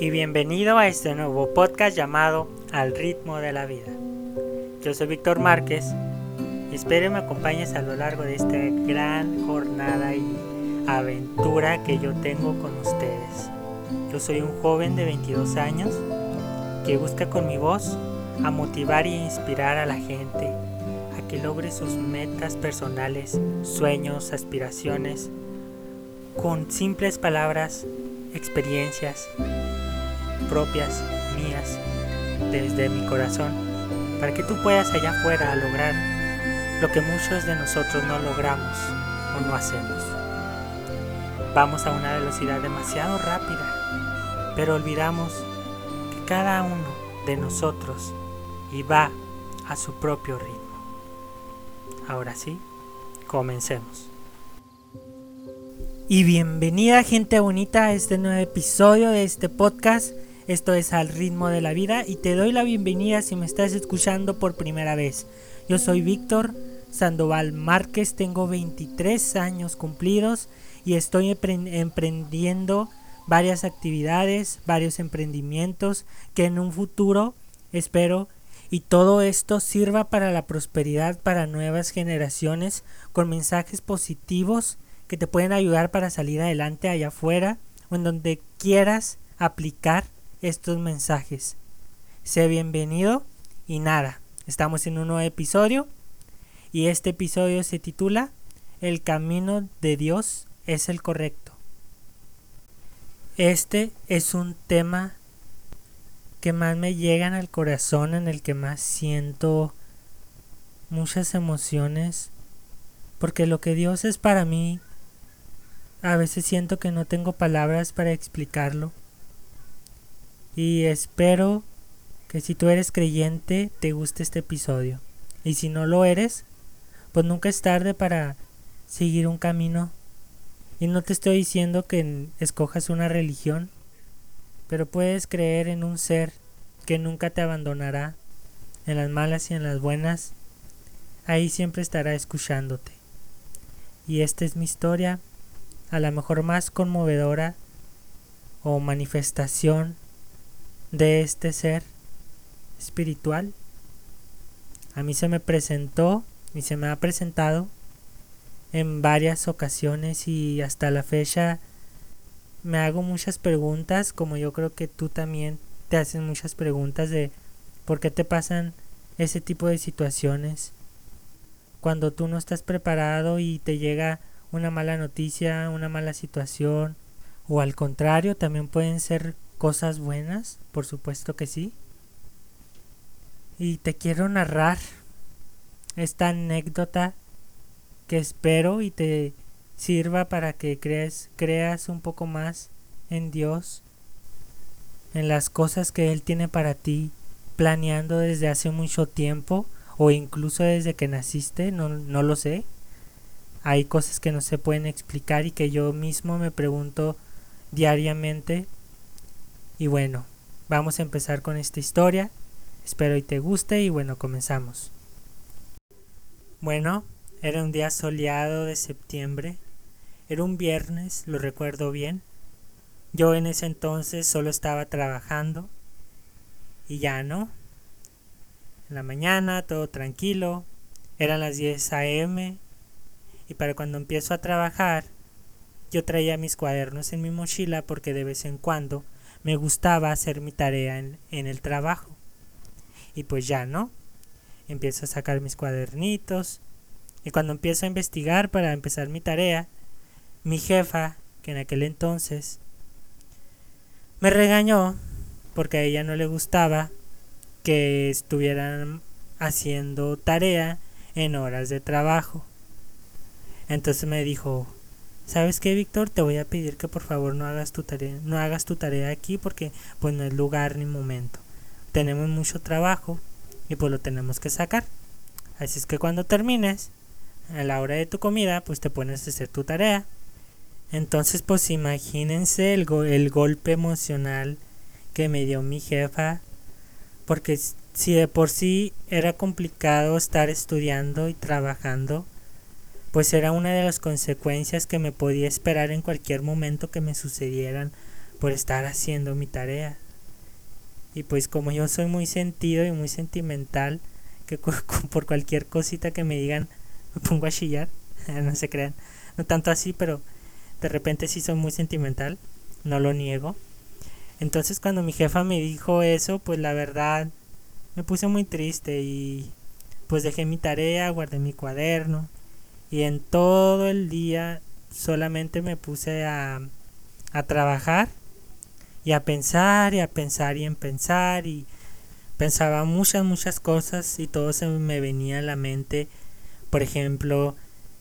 y bienvenido a este nuevo podcast llamado Al ritmo de la vida. Yo soy Víctor Márquez y espero me acompañes a lo largo de esta gran jornada y aventura que yo tengo con ustedes. Yo soy un joven de 22 años que busca con mi voz a motivar e inspirar a la gente a que logre sus metas personales, sueños, aspiraciones, con simples palabras, experiencias propias, mías, desde mi corazón, para que tú puedas allá afuera lograr lo que muchos de nosotros no logramos o no hacemos. Vamos a una velocidad demasiado rápida, pero olvidamos que cada uno de nosotros y va a su propio ritmo. Ahora sí, comencemos. Y bienvenida gente bonita a este nuevo episodio de este podcast esto es Al ritmo de la vida y te doy la bienvenida si me estás escuchando por primera vez. Yo soy Víctor Sandoval Márquez, tengo 23 años cumplidos y estoy emprendiendo varias actividades, varios emprendimientos que en un futuro espero y todo esto sirva para la prosperidad para nuevas generaciones con mensajes positivos que te pueden ayudar para salir adelante allá afuera o en donde quieras aplicar estos mensajes. Sé bienvenido y nada, estamos en un nuevo episodio y este episodio se titula El camino de Dios es el correcto. Este es un tema que más me llegan al corazón, en el que más siento muchas emociones, porque lo que Dios es para mí, a veces siento que no tengo palabras para explicarlo. Y espero que si tú eres creyente te guste este episodio. Y si no lo eres, pues nunca es tarde para seguir un camino. Y no te estoy diciendo que escojas una religión, pero puedes creer en un ser que nunca te abandonará, en las malas y en las buenas. Ahí siempre estará escuchándote. Y esta es mi historia, a lo mejor más conmovedora o manifestación de este ser espiritual. A mí se me presentó y se me ha presentado en varias ocasiones y hasta la fecha me hago muchas preguntas, como yo creo que tú también te haces muchas preguntas de por qué te pasan ese tipo de situaciones. Cuando tú no estás preparado y te llega una mala noticia, una mala situación, o al contrario, también pueden ser cosas buenas, por supuesto que sí. Y te quiero narrar esta anécdota que espero y te sirva para que crees, creas un poco más en Dios, en las cosas que Él tiene para ti, planeando desde hace mucho tiempo o incluso desde que naciste, no, no lo sé. Hay cosas que no se pueden explicar y que yo mismo me pregunto diariamente y bueno, vamos a empezar con esta historia. Espero y te guste y bueno, comenzamos. Bueno, era un día soleado de septiembre. Era un viernes, lo recuerdo bien. Yo en ese entonces solo estaba trabajando y ya no. En la mañana, todo tranquilo. Eran las 10 a.m. Y para cuando empiezo a trabajar, yo traía mis cuadernos en mi mochila porque de vez en cuando me gustaba hacer mi tarea en, el trabajo. Y pues ya, ¿no? Empiezo a sacar mis cuadernitos. Y cuando empiezo a investigar para empezar mi tarea, mi jefa, que en aquel entonces me regañó porque a ella no le gustaba que estuvieran haciendo tarea en horas de trabajo. Entonces me dijo, ¿Sabes qué, Víctor? Te voy a pedir que por favor no hagas tu tarea, no hagas tu tarea aquí porque pues no es lugar ni momento. Tenemos mucho trabajo y pues lo tenemos que sacar. Así es que cuando termines, a la hora de tu comida, pues te pones a hacer tu tarea. Entonces, pues imagínense el, el golpe emocional que me dio mi jefa, porque si de por sí era complicado estar estudiando y trabajando, pues era una de las consecuencias que me podía esperar en cualquier momento que me sucedieran por estar haciendo mi tarea. Y pues como yo soy muy sentido y muy sentimental, que por cualquier cosita que me digan me pongo a chillar, no se crean, no tanto así, pero de repente sí soy muy sentimental, no lo niego. Entonces cuando mi jefa me dijo eso, pues la verdad me puse muy triste y pues dejé mi tarea, guardé mi cuaderno y en todo el día solamente me puse a, a trabajar y a pensar y a pensar y en pensar y pensaba muchas muchas cosas y todo se me venía a la mente por ejemplo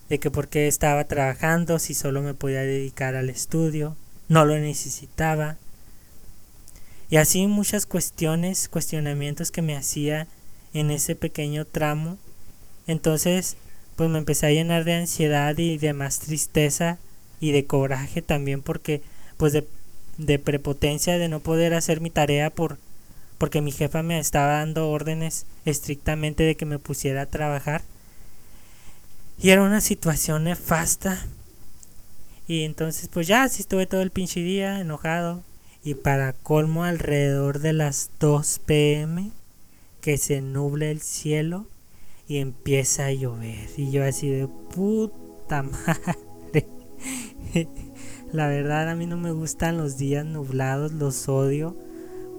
de que por qué estaba trabajando si solo me podía dedicar al estudio no lo necesitaba. Y así muchas cuestiones cuestionamientos que me hacía en ese pequeño tramo. Entonces pues me empecé a llenar de ansiedad y de más tristeza y de coraje también porque pues de, de prepotencia de no poder hacer mi tarea por porque mi jefa me estaba dando órdenes estrictamente de que me pusiera a trabajar. Y era una situación nefasta. Y entonces pues ya así estuve todo el pinche día enojado. Y para colmo alrededor de las 2 pm que se nuble el cielo y empieza a llover. Y yo así de puta madre. La verdad a mí no me gustan los días nublados, los odio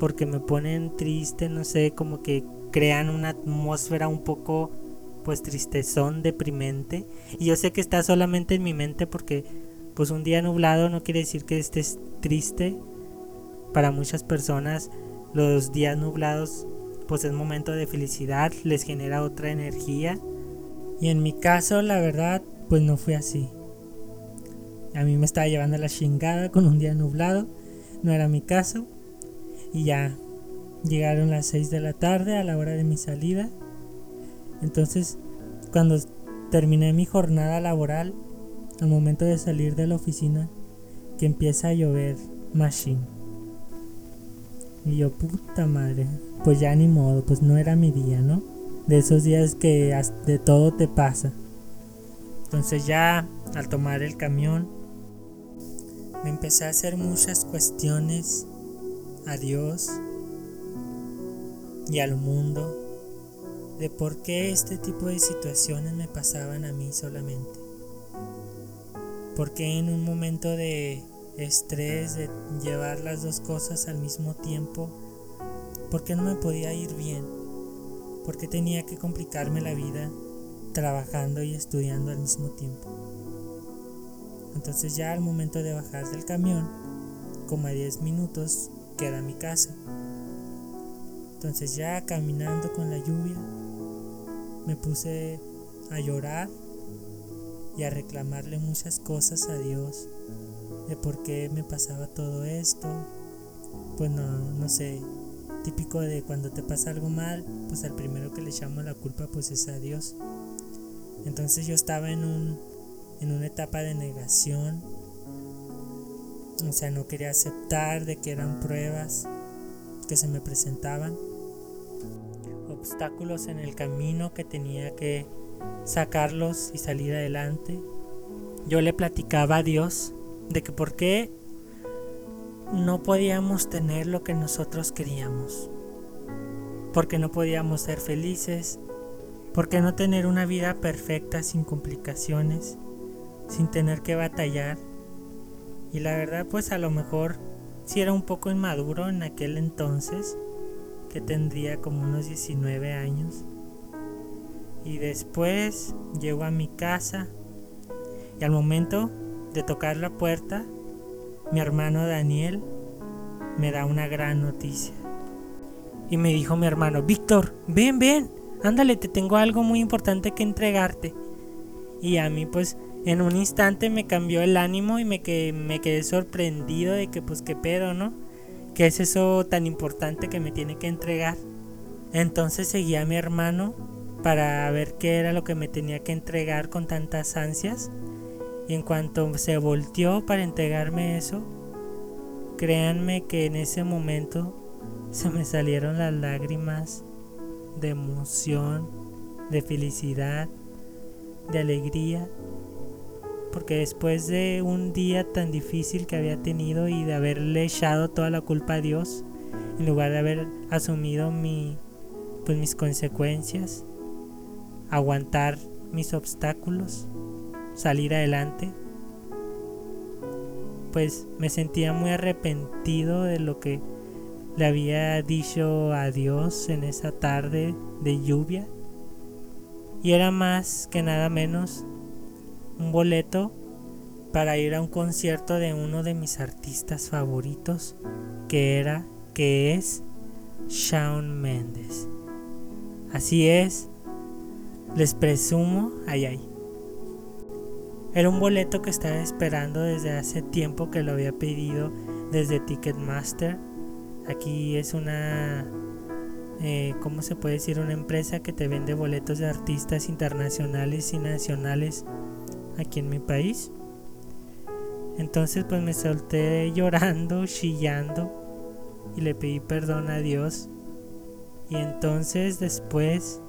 porque me ponen triste, no sé, como que crean una atmósfera un poco pues tristezón, deprimente. Y yo sé que está solamente en mi mente porque pues un día nublado no quiere decir que estés triste. Para muchas personas los días nublados pues es momento de felicidad, les genera otra energía. Y en mi caso, la verdad, pues no fue así. A mí me estaba llevando la chingada con un día nublado, no era mi caso. Y ya llegaron las 6 de la tarde a la hora de mi salida. Entonces, cuando terminé mi jornada laboral, al momento de salir de la oficina, que empieza a llover machine. Y yo, puta madre, pues ya ni modo, pues no era mi día, ¿no? De esos días que de todo te pasa. Entonces ya al tomar el camión me empecé a hacer muchas cuestiones a Dios y al mundo de por qué este tipo de situaciones me pasaban a mí solamente. Porque en un momento de estrés, de llevar las dos cosas al mismo tiempo, porque no me podía ir bien, porque tenía que complicarme la vida trabajando y estudiando al mismo tiempo. Entonces ya al momento de bajar del camión, como a 10 minutos, queda mi casa. Entonces ya caminando con la lluvia, me puse a llorar y a reclamarle muchas cosas a Dios de por qué me pasaba todo esto. Pues no, no sé, típico de cuando te pasa algo mal, pues al primero que le echamos la culpa pues es a Dios. Entonces yo estaba en un en una etapa de negación. O sea, no quería aceptar de que eran pruebas que se me presentaban, obstáculos en el camino que tenía que sacarlos y salir adelante. Yo le platicaba a Dios de que por qué no podíamos tener lo que nosotros queríamos, porque no podíamos ser felices, porque no tener una vida perfecta sin complicaciones, sin tener que batallar. Y la verdad pues a lo mejor si era un poco inmaduro en aquel entonces, que tendría como unos 19 años. Y después llego a mi casa y al momento de tocar la puerta mi hermano Daniel me da una gran noticia. Y me dijo mi hermano, Víctor, ven, ven, ándale, te tengo algo muy importante que entregarte. Y a mí pues en un instante me cambió el ánimo y me quedé, me quedé sorprendido de que pues qué pedo, ¿no? ¿Qué es eso tan importante que me tiene que entregar? Entonces seguí a mi hermano para ver qué era lo que me tenía que entregar con tantas ansias. Y en cuanto se volteó para entregarme eso, créanme que en ese momento se me salieron las lágrimas de emoción, de felicidad, de alegría, porque después de un día tan difícil que había tenido y de haberle echado toda la culpa a Dios, en lugar de haber asumido mi, pues mis consecuencias, aguantar mis obstáculos, salir adelante, pues me sentía muy arrepentido de lo que le había dicho a Dios en esa tarde de lluvia. Y era más que nada menos un boleto para ir a un concierto de uno de mis artistas favoritos, que era, que es Shawn Mendes. Así es, les presumo, ay ay. Era un boleto que estaba esperando desde hace tiempo que lo había pedido desde Ticketmaster. Aquí es una, eh, ¿cómo se puede decir? Una empresa que te vende boletos de artistas internacionales y nacionales aquí en mi país. Entonces pues me solté llorando, chillando y le pedí perdón a Dios. Y entonces después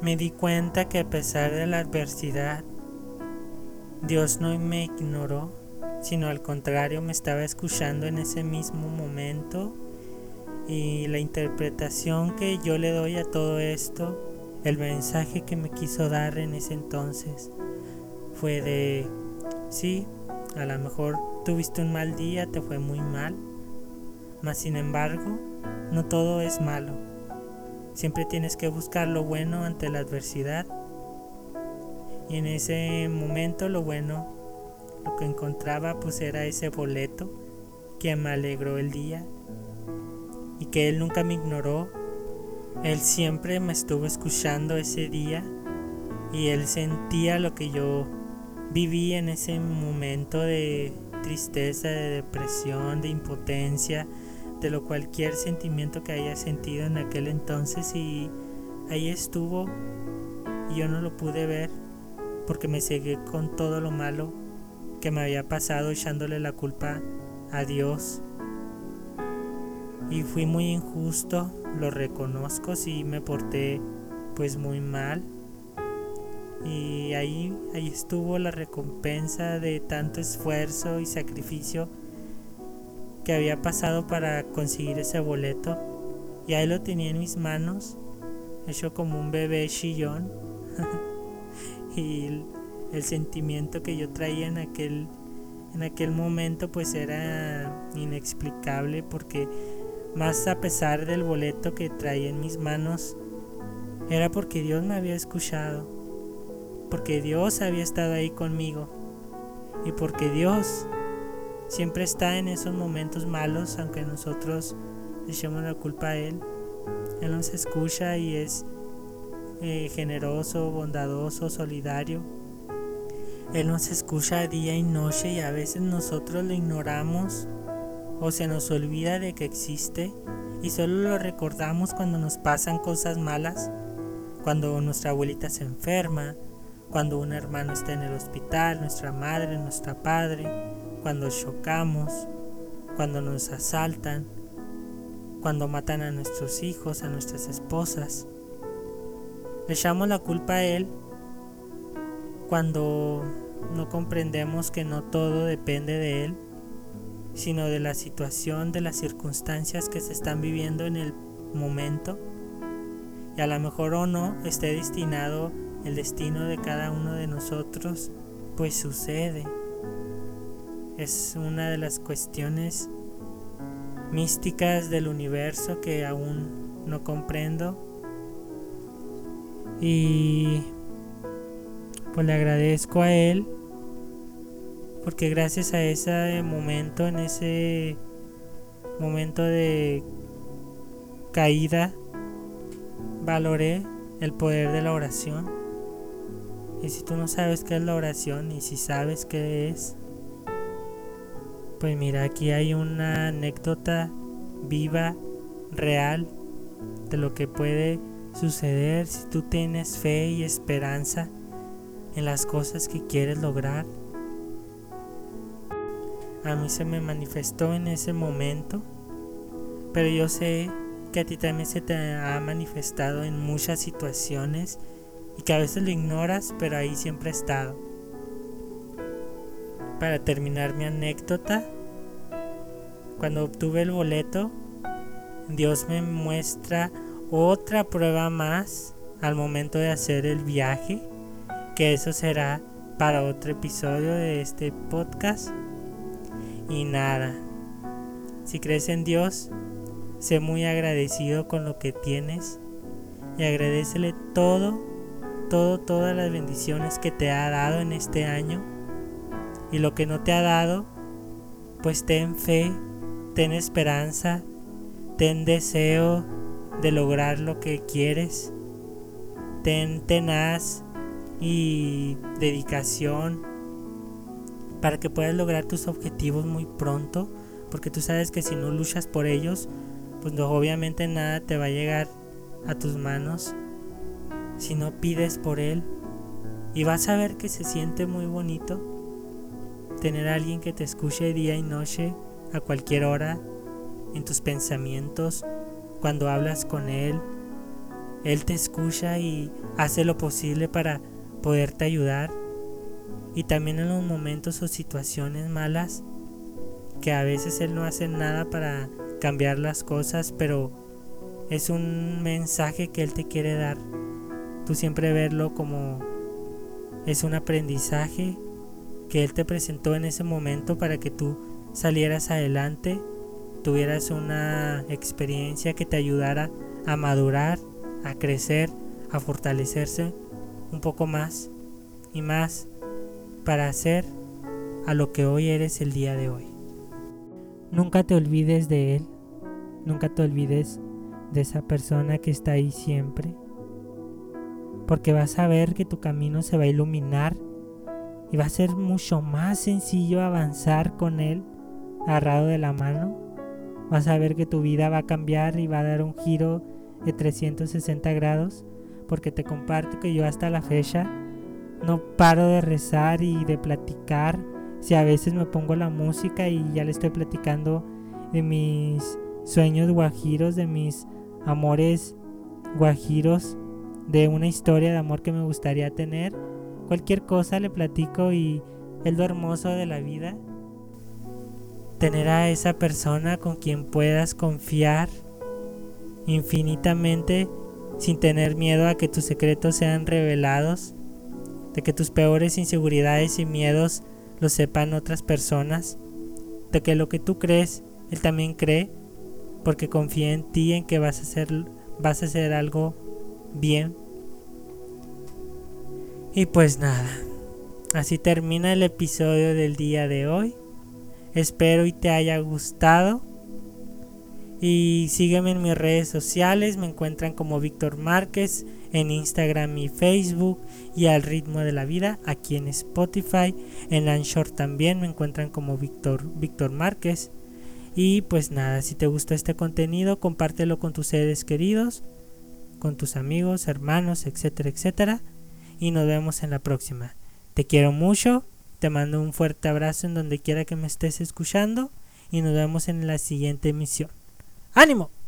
me di cuenta que a pesar de la adversidad, Dios no me ignoró, sino al contrario me estaba escuchando en ese mismo momento. Y la interpretación que yo le doy a todo esto, el mensaje que me quiso dar en ese entonces, fue de, sí, a lo mejor tuviste un mal día, te fue muy mal, mas sin embargo, no todo es malo Siempre tienes que buscar lo bueno ante la adversidad. Y en ese momento lo bueno, lo que encontraba pues era ese boleto que me alegró el día y que él nunca me ignoró. Él siempre me estuvo escuchando ese día y él sentía lo que yo viví en ese momento de tristeza, de depresión, de impotencia, de lo cualquier sentimiento que haya sentido en aquel entonces y ahí estuvo y yo no lo pude ver porque me cegué con todo lo malo que me había pasado echándole la culpa a Dios. Y fui muy injusto, lo reconozco, si me porté pues muy mal. Y ahí, ahí estuvo la recompensa de tanto esfuerzo y sacrificio que había pasado para conseguir ese boleto y ahí lo tenía en mis manos, hecho como un bebé chillón. y el, sentimiento que yo traía en aquel, en aquel momento pues era inexplicable porque más a pesar del boleto que traía en mis manos, era porque Dios me había escuchado, porque Dios había estado ahí conmigo y porque Dios siempre está en esos momentos malos, aunque nosotros echemos la culpa a Él. Él nos escucha y es eh, generoso, bondadoso, solidario. Él nos escucha día y noche y a veces nosotros lo ignoramos o se nos olvida de que existe y solo lo recordamos cuando nos pasan cosas malas, cuando nuestra abuelita se enferma, cuando un hermano está en el hospital, nuestra madre, nuestra padre, cuando chocamos, cuando nos asaltan, cuando matan a nuestros hijos, a nuestras esposas. Le echamos la culpa a Él cuando no comprendemos que no todo depende de Él, sino de la situación, de las circunstancias que se están viviendo en el momento. Y a lo mejor o no esté destinado el destino de cada uno de nosotros, pues sucede es una de las cuestiones místicas del universo que aún no comprendo. Y pues le agradezco a él porque gracias a ese momento, en ese momento de caída, valoré el poder de la oración. Y si tú no sabes qué es la oración y si sabes qué es, pues mira, aquí hay una anécdota viva, real, de lo que puede suceder si tú tienes fe y esperanza en las cosas que quieres lograr. A mí se me manifestó en ese momento, pero yo sé que a ti también se te ha manifestado en muchas situaciones y que a veces lo ignoras, pero ahí siempre ha estado. Para terminar mi anécdota, cuando obtuve el boleto, Dios me muestra otra prueba más al momento de hacer el viaje, que eso será para otro episodio de este podcast. Y nada, si crees en Dios, sé muy agradecido con lo que tienes y agradecele todo, todo, todas las bendiciones que te ha dado en este año y lo que no te ha dado, pues ten fe, ten esperanza, ten deseo de lograr lo que quieres, ten tenaz y dedicación para que puedas lograr tus objetivos muy pronto, porque tú sabes que si no luchas por ellos, pues obviamente nada te va a llegar a tus manos si no pides por él. Y vas a ver que se siente muy bonito tener a alguien que te escuche día y noche, a cualquier hora, en tus pensamientos, cuando hablas con él. Él te escucha y hace lo posible para poderte ayudar. Y también en los momentos o situaciones malas, que a veces Él no hace nada para cambiar las cosas, pero es un mensaje que Él te quiere dar. Tú siempre verlo como es un aprendizaje que Él te presentó en ese momento para que tú salieras adelante, tuvieras una experiencia que te ayudara a madurar, a crecer, a fortalecerse un poco más y más para hacer a lo que hoy eres el día de hoy. Nunca te olvides de Él, nunca te olvides de esa persona que está ahí siempre, porque vas a ver que tu camino se va a iluminar y va a ser mucho más sencillo avanzar con Él agarrado de la mano. Vas a ver que tu vida va a cambiar y va a dar un giro de 360 grados, porque te comparto que yo hasta la fecha no paro de rezar y de platicar. Si a veces me pongo la música y ya le estoy platicando de mis sueños guajiros, de mis amores guajiros, de una historia de amor que me gustaría tener. Cualquier cosa le platico y es lo hermoso de la vida. Tener a esa persona con quien puedas confiar infinitamente sin tener miedo a que tus secretos sean revelados de que tus peores inseguridades y miedos lo sepan otras personas, de que lo que tú crees, él también cree, porque confía en ti, en que vas a hacer, vas a hacer algo bien. Y pues nada, así termina el episodio del día de hoy. Espero y te haya gustado. Y sígueme en mis redes sociales, me encuentran como Víctor Márquez en Instagram y Facebook y al ritmo de la vida aquí en Spotify, en Anchor también me encuentran como Víctor Víctor Márquez. Y pues nada, si te gustó este contenido, compártelo con tus seres queridos, con tus amigos, hermanos, etcétera, etcétera. Y nos vemos en la próxima. Te quiero mucho, te mando un fuerte abrazo en donde quiera que me estés escuchando y nos vemos en la siguiente emisión. ¡Ánimo!